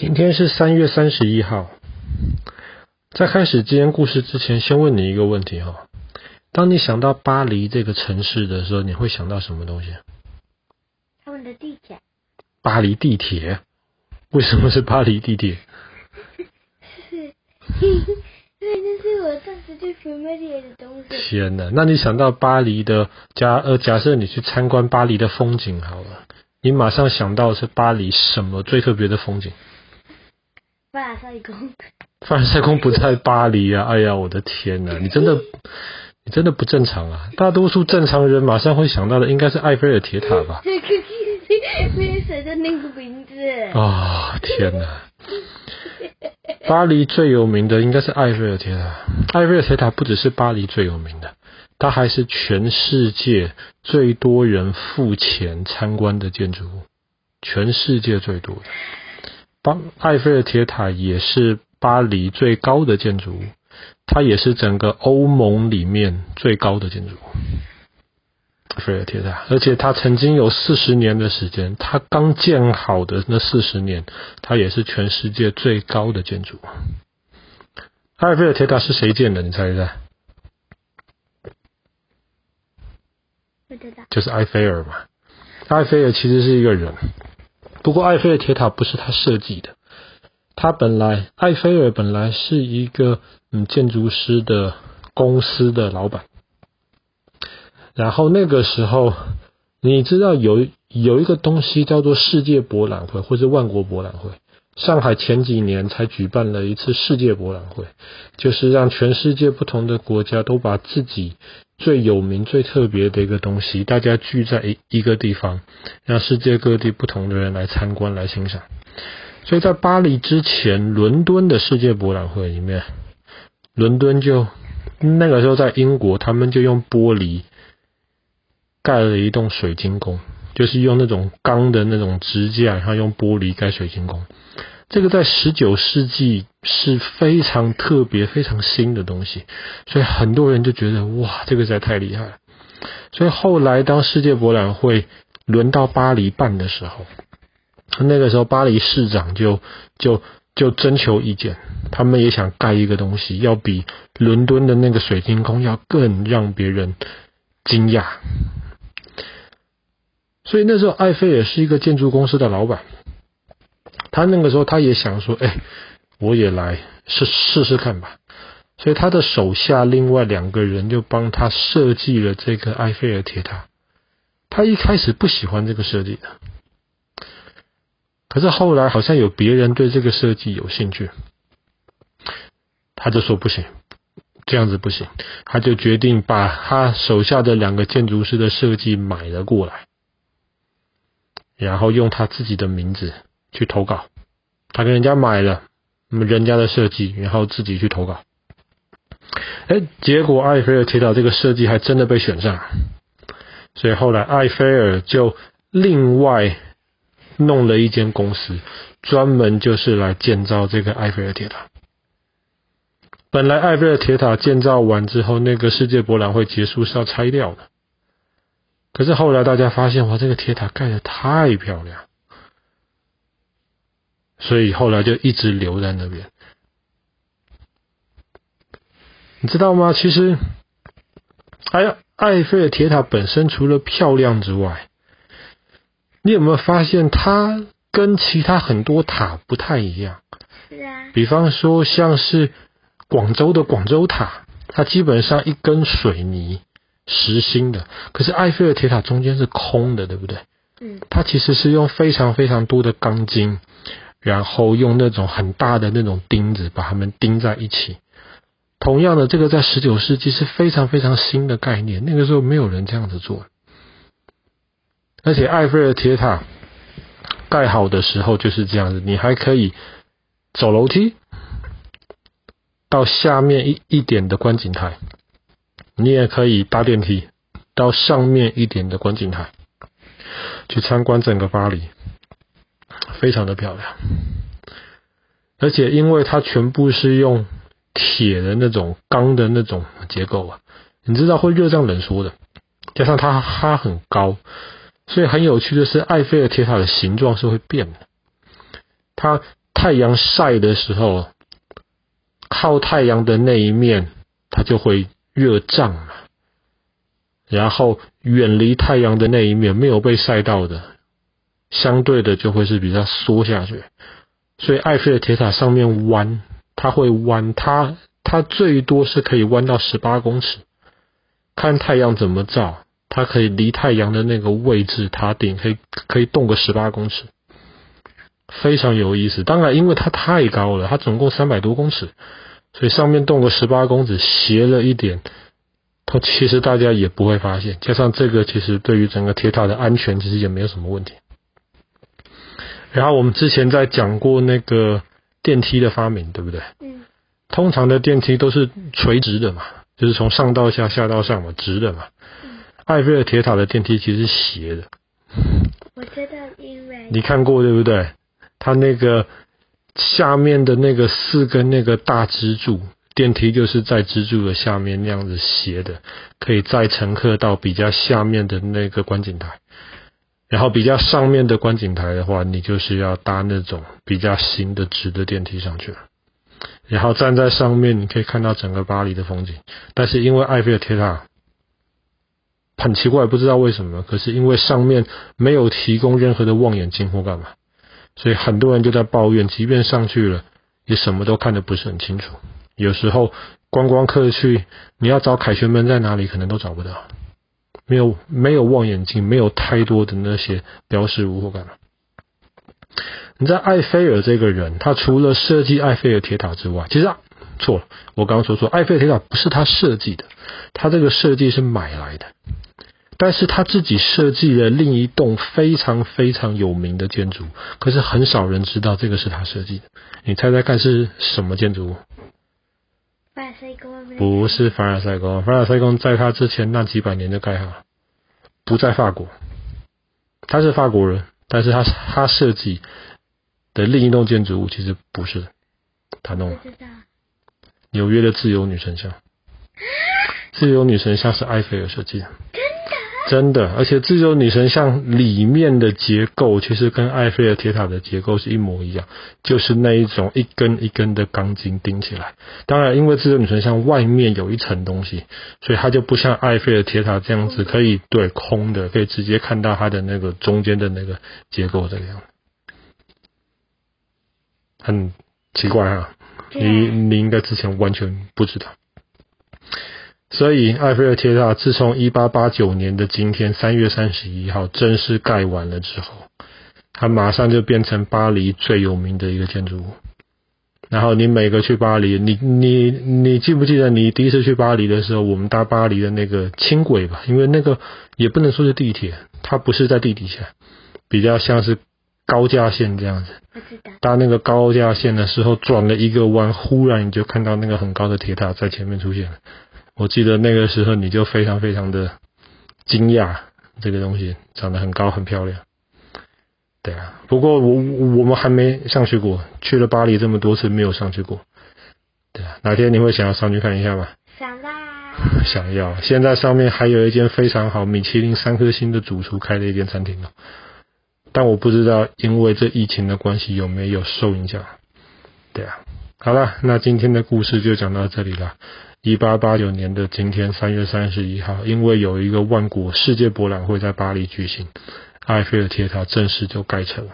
今天是三月三十一号。在开始今天故事之前，先问你一个问题哈：当你想到巴黎这个城市的时候，你会想到什么东西？他们的地铁。巴黎地铁？为什么是巴黎地铁？是，因为这是我上次去 Familiar 的东西。天哪！那你想到巴黎的假呃，假设你去参观巴黎的风景好了，你马上想到是巴黎什么最特别的风景？凡尔赛宫，凡尔赛宫不在巴黎啊！哎呀，我的天哪！你真的，你真的不正常啊！大多数正常人马上会想到的应该是埃菲尔铁塔吧？没有写的那个名字。啊、哦，天哪！巴黎最有名的应该是埃菲尔铁塔。埃菲尔铁塔不只是巴黎最有名的，它还是全世界最多人付钱参观的建筑物，全世界最多的。巴埃菲尔铁塔也是巴黎最高的建筑物，它也是整个欧盟里面最高的建筑物。埃菲尔铁塔，而且它曾经有四十年的时间，它刚建好的那四十年，它也是全世界最高的建筑。埃菲尔铁塔是谁建的？你猜一猜？不知道。就是埃菲尔嘛。埃菲尔其实是一个人。不过，埃菲尔铁塔不是他设计的。他本来，埃菲尔本来是一个嗯建筑师的公司的老板。然后那个时候，你知道有有一个东西叫做世界博览会，或者万国博览会。上海前几年才举办了一次世界博览会，就是让全世界不同的国家都把自己最有名、最特别的一个东西，大家聚在一一个地方，让世界各地不同的人来参观、来欣赏。所以在巴黎之前，伦敦的世界博览会里面，伦敦就那个时候在英国，他们就用玻璃盖了一栋水晶宫，就是用那种钢的那种支架，然后用玻璃盖水晶宫。这个在十九世纪是非常特别、非常新的东西，所以很多人就觉得哇，这个实在太厉害了。所以后来当世界博览会轮到巴黎办的时候，那个时候巴黎市长就就就征求意见，他们也想盖一个东西，要比伦敦的那个水晶宫要更让别人惊讶。所以那时候埃菲尔是一个建筑公司的老板。他那个时候，他也想说：“哎，我也来试试试看吧。”所以他的手下另外两个人就帮他设计了这个埃菲尔铁塔。他一开始不喜欢这个设计的，可是后来好像有别人对这个设计有兴趣，他就说：“不行，这样子不行。”他就决定把他手下的两个建筑师的设计买了过来，然后用他自己的名字。去投稿，他跟人家买了，人家的设计，然后自己去投稿。哎，结果埃菲尔铁塔这个设计还真的被选上，所以后来埃菲尔就另外弄了一间公司，专门就是来建造这个埃菲尔铁塔。本来埃菲尔铁塔建造完之后，那个世界博览会结束是要拆掉的，可是后来大家发现，哇，这个铁塔盖的太漂亮。所以后来就一直留在那边，你知道吗？其实，埃埃菲尔铁塔本身除了漂亮之外，你有没有发现它跟其他很多塔不太一样？是啊。比方说，像是广州的广州塔，它基本上一根水泥实心的，可是埃菲尔铁塔中间是空的，对不对？嗯。它其实是用非常非常多的钢筋。然后用那种很大的那种钉子把它们钉在一起。同样的，这个在十九世纪是非常非常新的概念，那个时候没有人这样子做。而且埃菲尔铁塔盖好的时候就是这样子，你还可以走楼梯到下面一一点的观景台，你也可以搭电梯到上面一点的观景台去参观整个巴黎。非常的漂亮，而且因为它全部是用铁的那种钢的那种结构啊，你知道会热胀冷缩的，加上它它很高，所以很有趣的是，埃菲尔铁塔的形状是会变的。它太阳晒的时候，靠太阳的那一面它就会热胀嘛，然后远离太阳的那一面没有被晒到的，相对的就会是比较缩下去。所以埃菲尔铁塔上面弯，它会弯，它它最多是可以弯到十八公尺，看太阳怎么照。它可以离太阳的那个位置，塔顶可以可以动个十八公尺，非常有意思。当然，因为它太高了，它总共三百多公尺，所以上面动个十八公尺，斜了一点，它其实大家也不会发现。加上这个，其实对于整个铁塔的安全，其实也没有什么问题。然后我们之前在讲过那个电梯的发明，对不对？嗯。通常的电梯都是垂直的嘛，就是从上到下，下到上嘛，直的嘛。埃菲尔铁塔的电梯其实是斜的，我知道，因为你看过对不对？它那个下面的那个四根那个大支柱，电梯就是在支柱的下面那样子斜的，可以载乘客到比较下面的那个观景台，然后比较上面的观景台的话，你就是要搭那种比较新的直的电梯上去了，然后站在上面，你可以看到整个巴黎的风景。但是因为埃菲尔铁塔。很奇怪，不知道为什么。可是因为上面没有提供任何的望远镜或干嘛，所以很多人就在抱怨，即便上去了，也什么都看得不是很清楚。有时候观光客去，你要找凯旋门在哪里，可能都找不到，没有没有望远镜，没有太多的那些标识物或干嘛。你在埃菲尔这个人，他除了设计埃菲尔铁塔之外，其实啊，错了，我刚刚说错，埃菲尔铁塔不是他设计的，他这个设计是买来的。但是他自己设计了另一栋非常非常有名的建筑，可是很少人知道这个是他设计的。你猜猜看是什么建筑物？凡尔赛宫？不是凡尔赛宫，凡尔赛宫在他之前那几百年就盖好了，不在法国。他是法国人，但是他他设计的另一栋建筑物其实不是他弄的。纽约的自由女神像，自由女神像是埃菲尔设计的。真的，而且自由女神像里面的结构其实跟埃菲尔铁塔的结构是一模一样，就是那一种一根一根的钢筋钉起来。当然，因为自由女神像外面有一层东西，所以它就不像埃菲尔铁塔这样子可以对空的，可以直接看到它的那个中间的那个结构这个样子。很奇怪啊，你你应该之前完全不知道。所以，埃菲尔铁塔自从一八八九年的今天三月三十一号正式盖完了之后，它马上就变成巴黎最有名的一个建筑物。然后，你每个去巴黎，你你你记不记得你第一次去巴黎的时候，我们搭巴黎的那个轻轨吧？因为那个也不能说是地铁，它不是在地底下，比较像是高架线这样子。搭那个高架线的时候，转了一个弯，忽然你就看到那个很高的铁塔在前面出现了。我记得那个时候你就非常非常的惊讶，这个东西长得很高很漂亮。对啊，不过我我们还没上去过，去了巴黎这么多次没有上去过。对啊，哪天你会想要上去看一下吗？想啦。想要。现在上面还有一间非常好，米其林三颗星的主厨开的一间餐厅哦。但我不知道因为这疫情的关系有没有受影响。对啊，好了，那今天的故事就讲到这里了。一八八九年的今天，三月三十一号，因为有一个万国世界博览会在巴黎举行，埃菲尔铁塔正式就盖成了。